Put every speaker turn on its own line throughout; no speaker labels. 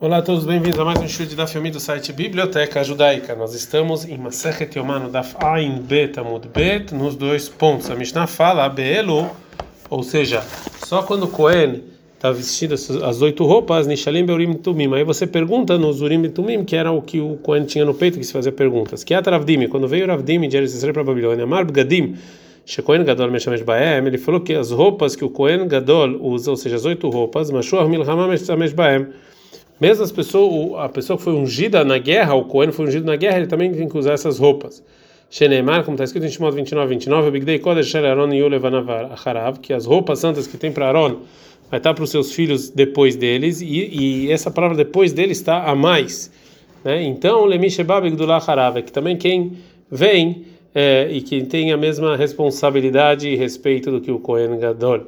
Olá a todos, bem-vindos a mais um estudo da filme do site Biblioteca Judaica. Nós estamos em Masechet Yomano Daf Ain Bet Amud Bet, nos dois pontos. A Mishnah fala Beelo, ou seja, só quando Cohen está vestido as oito roupas, Nishalim Beurim Tumim. Aí você pergunta nos Urim Tumim, que era o que o Cohen tinha no peito, que se fazia perguntas. Que é Ravdim, quando veio Ravdim de Israel para a Babilônia, Amar Bgadim, Shekohen Gadol Meshamesh Baem, ele falou que as roupas que o Cohen Gadol usa, ou seja, as oito roupas, Mashuach Milchama Meshamesh Baem, mesmo as pessoas, a pessoa que foi ungida na guerra, o Cohen foi ungido na guerra, ele também tem que usar essas roupas. Shenemar, como está escrito em Shimon 29, 29, Bigdei Kodesh que as roupas santas que tem para Aaron vai estar para os seus filhos depois deles, e, e essa palavra depois deles está a mais. Né? Então, Lemishebab Gdulah Harav, que também quem vem é, e que tem a mesma responsabilidade e respeito do que o Kohen Gadol.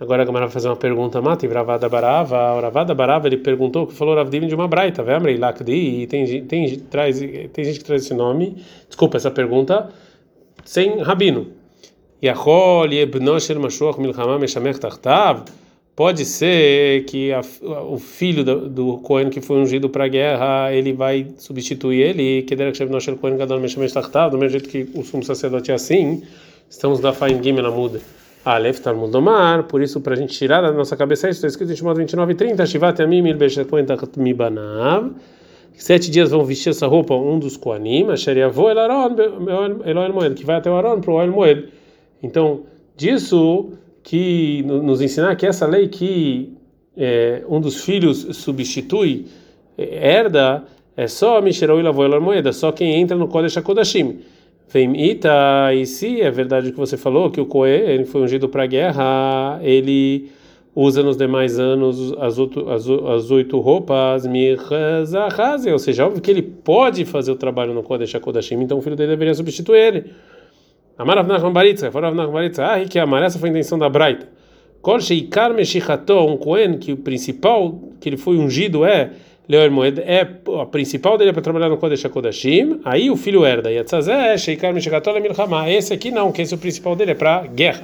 Agora a Gamara vai fazer uma pergunta, Mata, e Ravada Barava, o Ravada Barava, ele perguntou que falou Ravdim de uma braita, Vemrei Lakdi, e tem, tem, traz, tem gente que traz esse nome, desculpa essa pergunta, sem rabino. Yachol Yebnoshel Mashuach Milchama Meshamech Tartav, pode ser que a, o filho do, Cohen que foi ungido para a guerra, ele vai substituir ele, que der Noshel Cohen Gadol Meshamech Tartav, do mesmo jeito que o sumo sacerdote é assim, estamos da Faim na muda. Aleph Talmud por isso, para a gente tirar da nossa cabeça isso, está escrito em Shimon 29 e 30, Shivat Yamim sete dias vão vestir essa roupa um dos Koanim, Asher Yavo El Aron, El Moed, que vai até o Aron para o El Moed. Então, disso que nos ensinar que essa lei que é, um dos filhos substitui, herda, é só Misherou El Avo El Moed, só quem entra no Kodesh HaKodashim. Vem Ita, e se é verdade o que você falou, que o Coe ele foi ungido para a guerra, ele usa nos demais anos as, oito, as, as oito roupas, ou seja, óbvio que ele pode fazer o trabalho no Kodesh HaKodashim, então o filho dele deveria substituir ele. Amar Avnachman Baritza, Baritza, ah, que amar, essa foi a intenção da Braita. Kol Sheikar Meshichato, um Cohen, que o principal que ele foi ungido é Leor Moed é a principal dele é para trabalhar no Kodesh HaKodashim, aí o filho herda. Yatzazé, Sheikar Mishakatola Milchama. Esse aqui não, que esse é o principal dele é para guerra.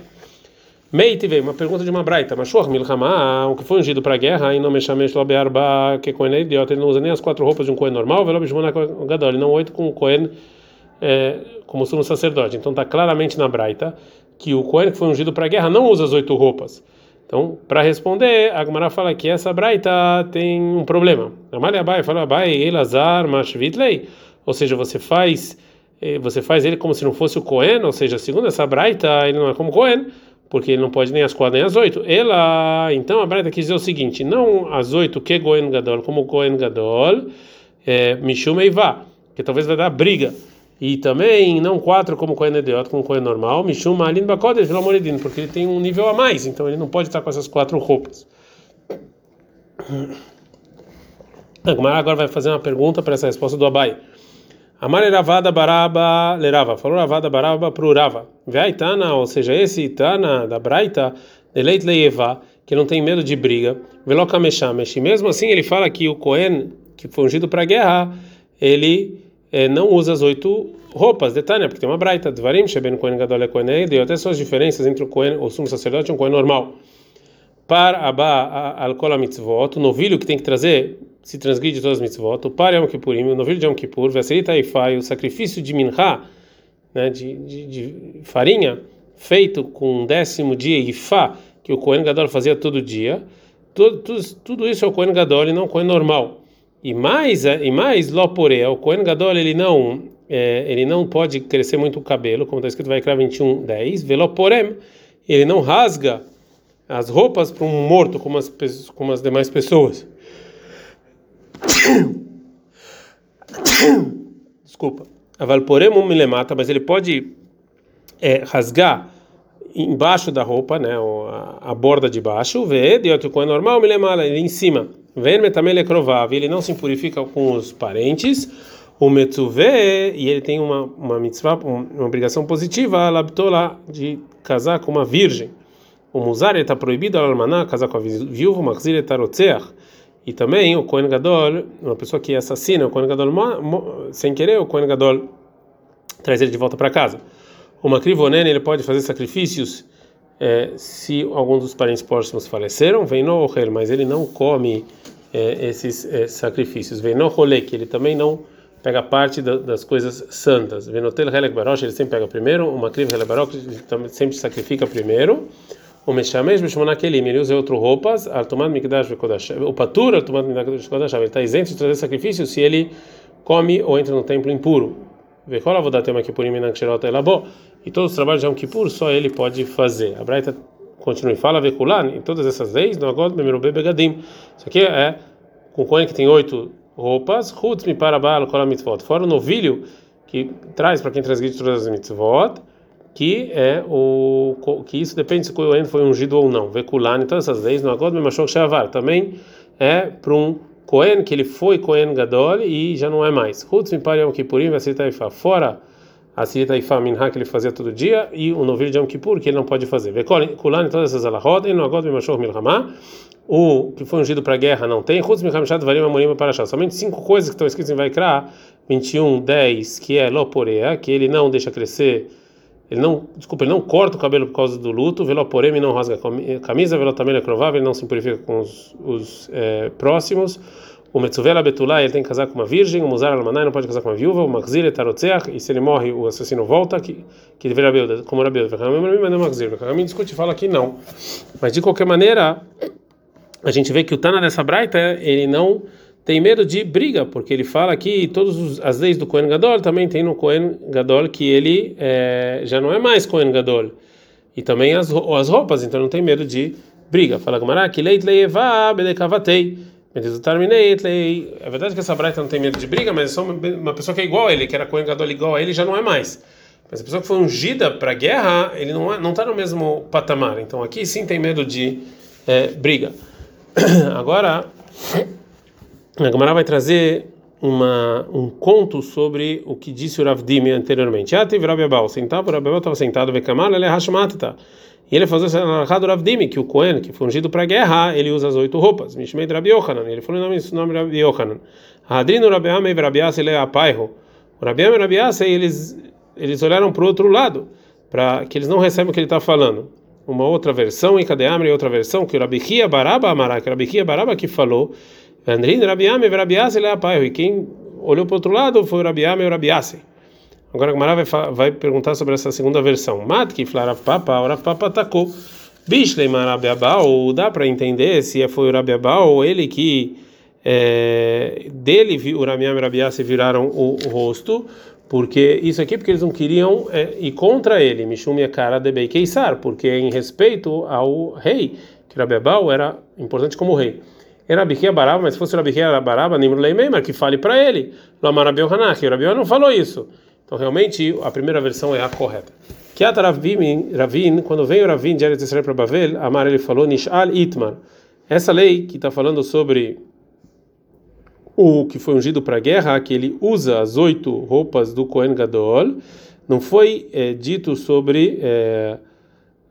Meite veio uma pergunta de uma braita, Mashuach Milchama, o que foi ungido para guerra, e não Meshamesh Lobearba, que Cohen é idiota, ele não usa nem as quatro roupas de um Cohen normal, Velo Bishmona Gadol, não oito com um Cohen é, como sumo sacerdote. Então está claramente na braita que o Cohen que foi ungido para guerra não usa as oito roupas. Então, para responder, a Gemara fala que essa braita tem um problema. Amália Abai fala Abai, Elazar, Mashvitlei, ou seja, você faz eh, você faz ele como se não fosse o Cohen, ou seja, segundo essa braita, ele não é como Cohen, porque ele não pode nem as quatro nem as oito. Ela, então a braita quis dizer o seguinte: não as oito que Cohen Gadol, como Cohen Gadol, é, Mishum Eivá, que talvez vai dar briga. E também não quatro como Kohen Ediot, como Kohen normal, Mishum Malin Bakodesh, pelo amor de Deus, porque ele tem um nível a mais, então ele não pode estar com essas quatro roupas. Agora vai fazer uma pergunta para essa resposta do Abai. Amar Ravada Baraba Lerava, falou Ravada Baraba para o Rava. Veaitana, ou seja, esse Itana da Braita, Deleit Leieva, que não tem medo de briga, Veloka Meshamesh. E mesmo assim ele fala que o Kohen, que foi ungido para a guerra, ele é, não usa as oito roupas de Tânia, porque tem uma braita, Dvarim, Sheben Kohen Gadol e Kohen Eid, e até são as diferenças entre o Kohen, o sumo sacerdote e um Kohen normal. Par Abba Alkola Mitzvot, o novilho que tem que trazer, se transgride todas as mitzvot, o Par Yom Kippurim, o novilho de Yom Kippur, Veserita Ifai, o sacrifício de Minha, né, de, de, de, farinha, feito com um décimo dia Ifá, que o Kohen Gadol fazia todo dia, tudo, tudo, tudo isso é o Kohen Gadol e não o Kohen normal. E mais, e mais Lopore, o Kohen Gadol, ele não, é, ele não pode crescer muito o cabelo, como está escrito vai criar 21, 10. Veloporem, ele não rasga as roupas para um morto, como as, como as demais pessoas. Desculpa. A Valporem um milemata, mas ele pode é, rasgar embaixo da roupa, né, a, a borda de baixo, vê, de outro é normal, milemala, ele em cima. É ele não se purifica com os parentes, o metzuvé, e ele tem uma, uma mitzvah, uma obrigação positiva, labtola, de casar com uma virgem. O muzar está proibido, almaná, casar com a viúva, maxir etarotzeach. E também o Kohen Gadol, uma pessoa que assassina o Kohen Gadol sem querer, o Kohen Gadol traz ele de volta para casa. O Makrivonen, ele pode fazer sacrifícios é, se algum dos parentes próximos faleceram, vem no mas ele não come é, esses é, sacrifícios. Vem no rolê, que ele também não pega parte da, das coisas santas. Vem no tel helek barosh, ele sempre pega primeiro. Uma kriv helek ele sempre sacrifica primeiro. O meshamesh b'shmona kelim, ele usa outras roupas. Mikdash v'kodash. O patur altumad mikdash v'kodash. Ele está isento de trazer sacrifício se ele come ou entra no templo impuro. Vekol avodat yom kippurim minakshirot elabo. E todos os trabalhos de Yom Kippur só ele pode fazer. A Braita continua e fala vekulan em todas essas leis no agod bemerube begadim. Isso aqui é com Cohen que tem oito roupas, chutz mi parabal kol mitzvot. Fora o novilho que traz para quem transgride todas as mitzvot, que é o que isso depende se o Cohen foi ungido ou não. Vekulan em todas essas leis no agod bemashok shavar. Também é para um Cohen que ele foi Cohen Gadol e já não é mais. Chutz mi par Yom Kippurim vai fora a Sirita Ifá Minha que ele fazia todo dia e o novilho de Yom Kippur que ele não pode fazer. Kulan todas essas alahot, e no agod bimashor milhamá, o que foi ungido para a guerra não tem. Chutz milhamshat varim amorim para achar. Somente cinco coisas que estão escritas em Vaikra 21, 10, que é loporea, que ele não deixa crescer ele não, desculpa, ele não corta o cabelo por causa do luto, veloporem não rasga a camisa, velotamela provável, ele não se purifica com os, os é, próximos. O Metzuvela Betulá, ele tem que casar com uma virgem, o Muzar Almanai não pode casar com uma viúva, o Maxir Tarotzeach, e se ele morre, o assassino volta, que, que deveria Rabiuda, como Rabiuda. Mas não Maxir, o discute e fala que não. Mas de qualquer maneira, a gente vê que o Tana dessa Braita, ele não tem medo de briga, porque ele fala que todas as leis do Kohen Gadol também tem no Kohen Gadol que ele é, já não é mais Kohen Gadol. E também as, as roupas, então não tem medo de briga. Fala Gamara, que leit leiva bedekavatei. É verdade que essa Braita não tem medo de briga, mas é só uma pessoa que é igual a ele, que era Cohen igual a ele, já não é mais. Mas a pessoa que foi ungida para a guerra, ele não é, não está no mesmo patamar. Então aqui sim tem medo de é, briga. Agora, a Gamara vai trazer uma, um conto sobre o que disse o Rav Dimi anteriormente. Ah, teve Rabi Abal sentado, o Rabi Abal estava sentado, Vekamal, ele é Hashmatata. E ele falou Dimi, que o Cohen, que foi ungido para a guerra, ele usa as oito roupas. Mishmei Rabi Yohanan. Ele falou o nome, nome Rabi Yohanan. Hadrino Rabi Amei Rabi ele é apairo. O Rabi Amei e eles, eles olharam para o outro lado, para que eles não recebem o que ele está falando. Uma outra versão, em Kadeamri, outra versão, que o Rabi Chia Baraba Amará, que o Rabi Chia Baraba que falou. Andrino Rabi Amei Rabi ele é apairo. E quem olhou para o outro lado foi o Rabi Amei e Rabi Agora a Gemara vai, vai perguntar sobre essa segunda versão. Matki Flarav Papa, o Rav Papa atacou. Bishlei Marabiabal, dá para entender se foi o Rabiabal ele que é, dele o e Rabiá se viraram o, o, rosto, porque isso aqui porque eles não queriam é, ir contra ele, Mishum cara de porque em respeito ao rei, que Rabiabal era importante como rei. Era Rabiquia Baraba, mas se fosse Rabiquia Baraba, Nimro Leimeimar, que fale para ele. Lamarabiel Hanaki, o Rabiel não falou isso. Então, realmente, a primeira versão é a correta. Kiat Ravin, quando veio Ravin de Eretz Israel para Bavel, Amar ele falou Nishal Itmar. Essa lei que está falando sobre o que foi ungido para a guerra, que ele usa as oito roupas do Kohen Gadol, não foi é, dito sobre é,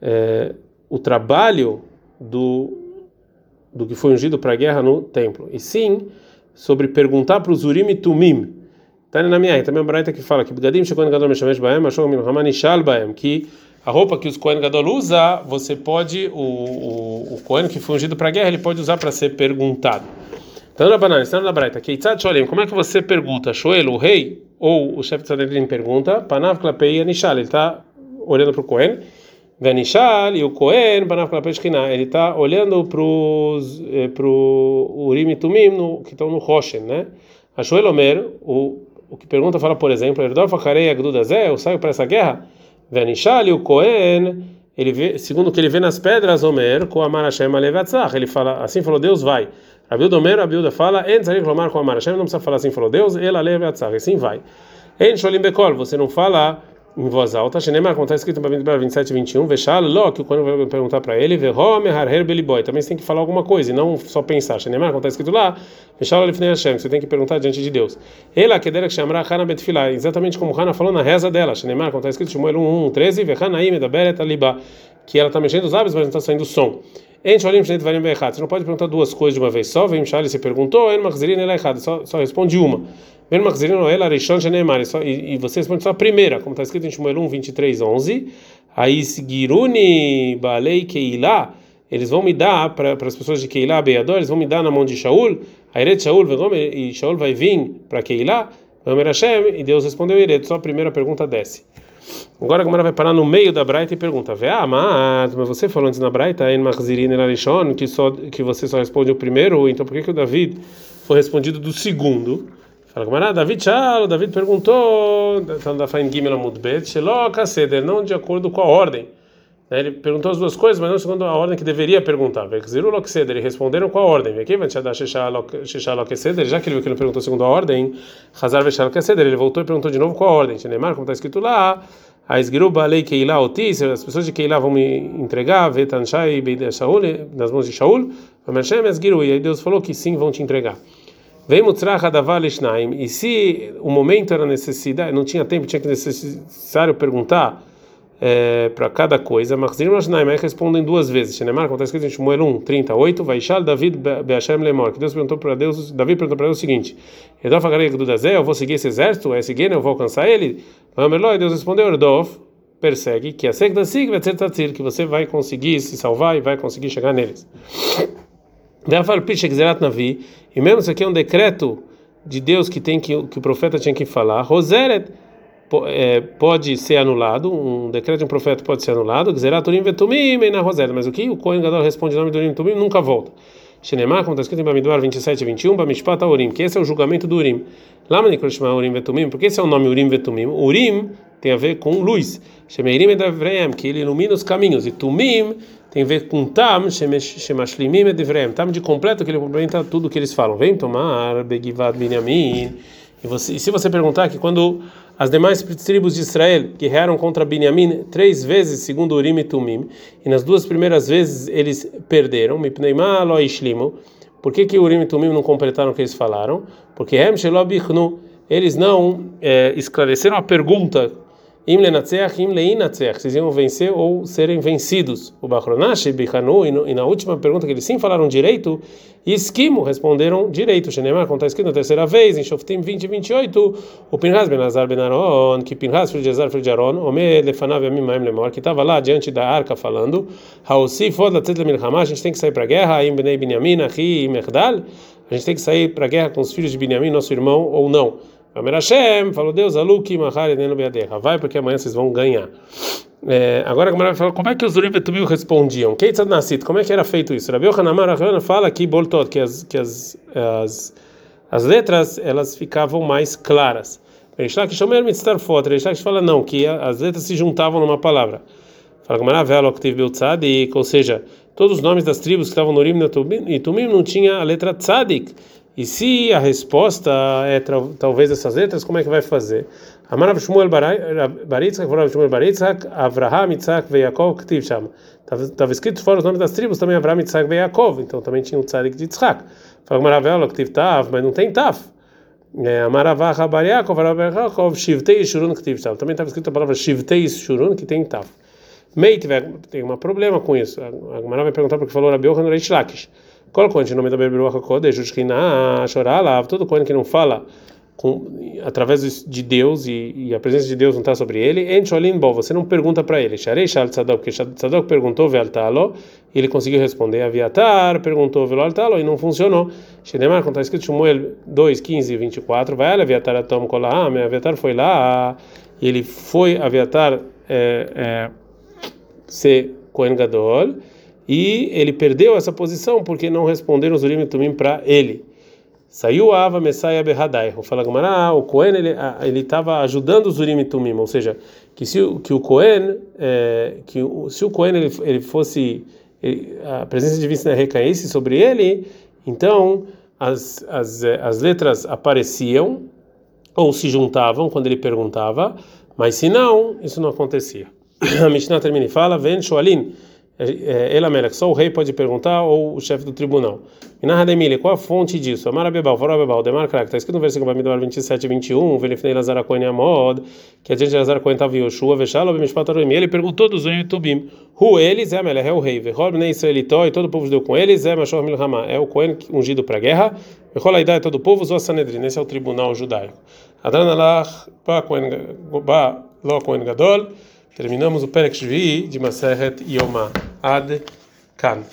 é, o trabalho do do que foi ungido para a guerra no templo, e sim sobre perguntar para os Urim e Tumim Tá na minha também a Braita que fala que Begadim Shekohen Gadol Meshamesh Baem, Ashom Min Haman Ishal Baem, que a roupa que os Kohen Gadol usa, você pode, o, o, o Kohen que foi ungido para a guerra, ele pode usar para ser perguntado. Então, na banana, está na Braita, Keitzad Sholem, como é que você pergunta? Shoel, o rei, ou o chefe de Sanedrin pergunta, Panav Klapei Anishal, ele está olhando para o Kohen, Venishal, e o Kohen, Panav Klapei Shkina, ele está olhando para eh, Urim e Tumim, no, que estão no Roshen, né? A Shoel Omer, o o que pergunta fala, por exemplo, eu saio para essa guerra? Venishali, o Cohen, ele vê, segundo o que ele vê nas pedras, Omer, com Amar Hashem Alevatzach, ele fala, assim falou Deus, vai. Rabilda Omer, Rabilda fala, En Tzarich Lomar com Hashem, não precisa falar assim, falou Deus, Ela Alevatzach, assim vai. En Sholim Bekol, você não fala em voz alta, Shenemar, como está escrito em 27 e 21, Veshal que quando vai perguntar para ele, Vehome Harher Beliboy, também você tem que falar alguma coisa e não só pensar. Shenemar, como está escrito lá, Veshal Lefnei Hashem, você tem que perguntar diante de Deus. Ela, que dera que chamará Hana Betfilah, exatamente como Hana falou na reza dela, Shenemar, como está escrito Shmuel 1, 13, Vehanaim Medaberet Aliba, que ela está mexendo os lábios, mas não está saindo som. Você não pode perguntar duas coisas de uma vez só. Vem Charlie, você perguntou, só, só responde uma. E você responde só a primeira, como está escrito em Shmuel 1, 23, 11. Aí, Giruni Balei Keilah, eles vão me dar para as pessoas de Keilah, Beador, eles vão me dar na mão de Shaul, Airet Shaul, e Shaul vai vir para Keilah, Hashem, e Deus respondeu Iret, só a primeira pergunta desce. Agora a Gemara vai parar no meio da Braita e pergunta: Vê, mas, mas você falou antes na Braita, em Machzirin Elishon, que só que você só responde o primeiro, então por que que o David foi respondido do segundo? Fala Gemara, David Shalo, David perguntou, então da Fain Gimel Amudbet, Seder, não de acordo com a ordem. Né, ele perguntou as duas coisas, mas não segundo a ordem que deveria perguntar. Eles responderam com a ordem. Aqui, já que ele não perguntou segundo a ordem, ele voltou e perguntou de novo com a ordem. Neymar, como está escrito lá, a esgiruba Keilah as pessoas de Keilah vão me entregar, Vetanshai Beide Shaul, nas mãos de Shaul, e aí Deus falou que sim, vão te entregar. Vem Davar e se o momento era necessidade, não tinha tempo, tinha que necessário perguntar é, para cada coisa, mas respondem duas vezes. Shenemar, como está escrito em Shmuel 1, 38, Vaishal David Beashem Lemor, que Deus perguntou para Deus, Davi perguntou para Deus o seguinte: Redof do Dazé, eu vou seguir esse exército, é seguir, eu vou alcançar ele? E Deus respondeu: Redof, persegue, que a vai ser que você vai conseguir se salvar e vai conseguir chegar neles. E mesmo isso aqui é um decreto de Deus que tem que, que o profeta tinha que falar, Roseret é, pode ser anulado, um decreto de um profeta pode ser anulado, mas o que o Kohen Gadol responde em nome do Urim Tumim nunca volta. Shenemar, como está escrito em Bamidbar 27 e 21, Bamishpat Urim, que esse é o julgamento do Urim. Lama Nikroshma Urim Vetumim, porque esse é o nome Urim Vetumim. Urim tem a ver com luz. Shemeirim Edavreem, que ele ilumina os caminhos. E Tumim tem a ver com Tam, Shemashlimim Edavreem. Tam de completo, que ele complementa tudo que eles falam. Vem tomar, Begivad Binyamin. E, você, e se você perguntar que quando as demais tribos de Israel guerrearam contra Binyamin três vezes, segundo Urim e Tumim, e nas duas primeiras vezes eles perderam, por que que Urim e Tumim não completaram o que eles falaram? Porque eles não é, esclareceram a pergunta Im lenatzeach, im leinatzeach, vocês iam vencer ou serem vencidos. O Bachronash, Bichanu, e na última pergunta que eles sim falaram direito, e esquimo, responderam direito. Shenemar, como está escrito na terceira vez, em Shoftim 20 e 28, o Pinhas ben Azar ben Aron, que Pinhas, filho de Azar, filho de Aron, Ome lefanav yamim maim lemor, que estava lá diante da arca falando, Haosi fod latzet lemilchama, a gente tem que sair para a guerra, im bnei binyamin, achi im erdal, a gente tem que sair para a guerra com os filhos de Binyamin, nosso irmão, ou não. Hashem, falou Deus, Aluki, Mahari, Neno Beadeha. Vai porque amanhã vocês vão ganhar. É, agora a Gemara fala como é que os Urim Betumim respondiam. Keitzad Nasit, como é que era feito isso? Rabi Hanamar Rahana fala que Boltot, que as que as, as as letras elas ficavam mais claras. Reishlak Shomer Mitztarfot, Reishlak fala não, que as letras se juntavam numa palavra. Fala Gemara Velo Aktiv Beltzadik, ou seja, todos os nomes das tribos que estavam no Urim e Tumim não tinha a letra Tzadik. E se a resposta é talvez essas letras, como é que vai fazer? Amarav Shmuel Baritzak, Amarav Shmuel Baritzak, Avraham, Yitzhak ve Yaakov, Ktiv Shama. Estava escrito fora os nomes das tribos, também Avraham, Yitzhak ve Yaakov, então também tinha o Tzadik de Yitzhak. Fala Amarav Ktiv Tav, mas não tem Tav. É, Amaravah Rabariakov, Rabariakov, Shivtei Shurun, Ktiv Shama. Também estava escrito a palavra Shivtei Shurun, que tem Tav. Mei tem um problema com isso. A Gemara vai perguntar porque falou Rabi Yohanan Reish Lakish. Qual Kohen que nome da Beruach HaKodesh, Ushkina, Shorala, todo Kohen que não fala com, através de Deus e, e, a presença de Deus não está sobre ele, Encholin Bo, você não pergunta para ele. Sharei Shal Tzadok, porque Tzadok perguntou Ve'altalo, e ele conseguiu responder. Aviatar perguntou Ve'altalo e não funcionou. Shenemar, quando está escrito Shmuel 2, 15 e 24, vai Aviatar Atom Kolaam, Aviatar foi lá, e ele foi Aviatar é, é, ser Kohen Gadol, e ele perdeu essa posição porque não responderam os Urim e Tumim para ele. Saiu Ava Messiah Berradai. Fala Gamara, o Cohen ele ele estava ajudando os Urim e Tumim, ou seja, que se que o Cohen é, que se o Cohen ele, ele fosse ele, a presença divina recaísse sobre ele, então as, as, as letras apareciam ou se juntavam quando ele perguntava, mas se não, isso não acontecia. A Mishnah termina e fala: Ven Shoalin ela Melech, só o rei pode perguntar ou o chefe do tribunal. Minarra Demile, qual a fonte disso? Amara Bebal, Voró Bebal, Demar Krak, está escrito no versículo Bamidor 27 e 21, Velifnei Lazar Cohen Amod, que a gente Lazar Cohen estava Yoshua, Veshalo, Bemishpat Aroim, ele perguntou dos Zoim Tubim, Hu eles, é Melech, é o rei, Vehol Bnei Israelitó, e todo o povo deu com eles, é Mashor Milhamá, é o Cohen ungido para a guerra, Vehol Aidá, é todo o povo, Zó Sanedrin, esse é o tribunal judaico. Adranalach, Ba Cohen Gadol, Terminamos o Perek Shvi de Maseret Yoma Ad Kan.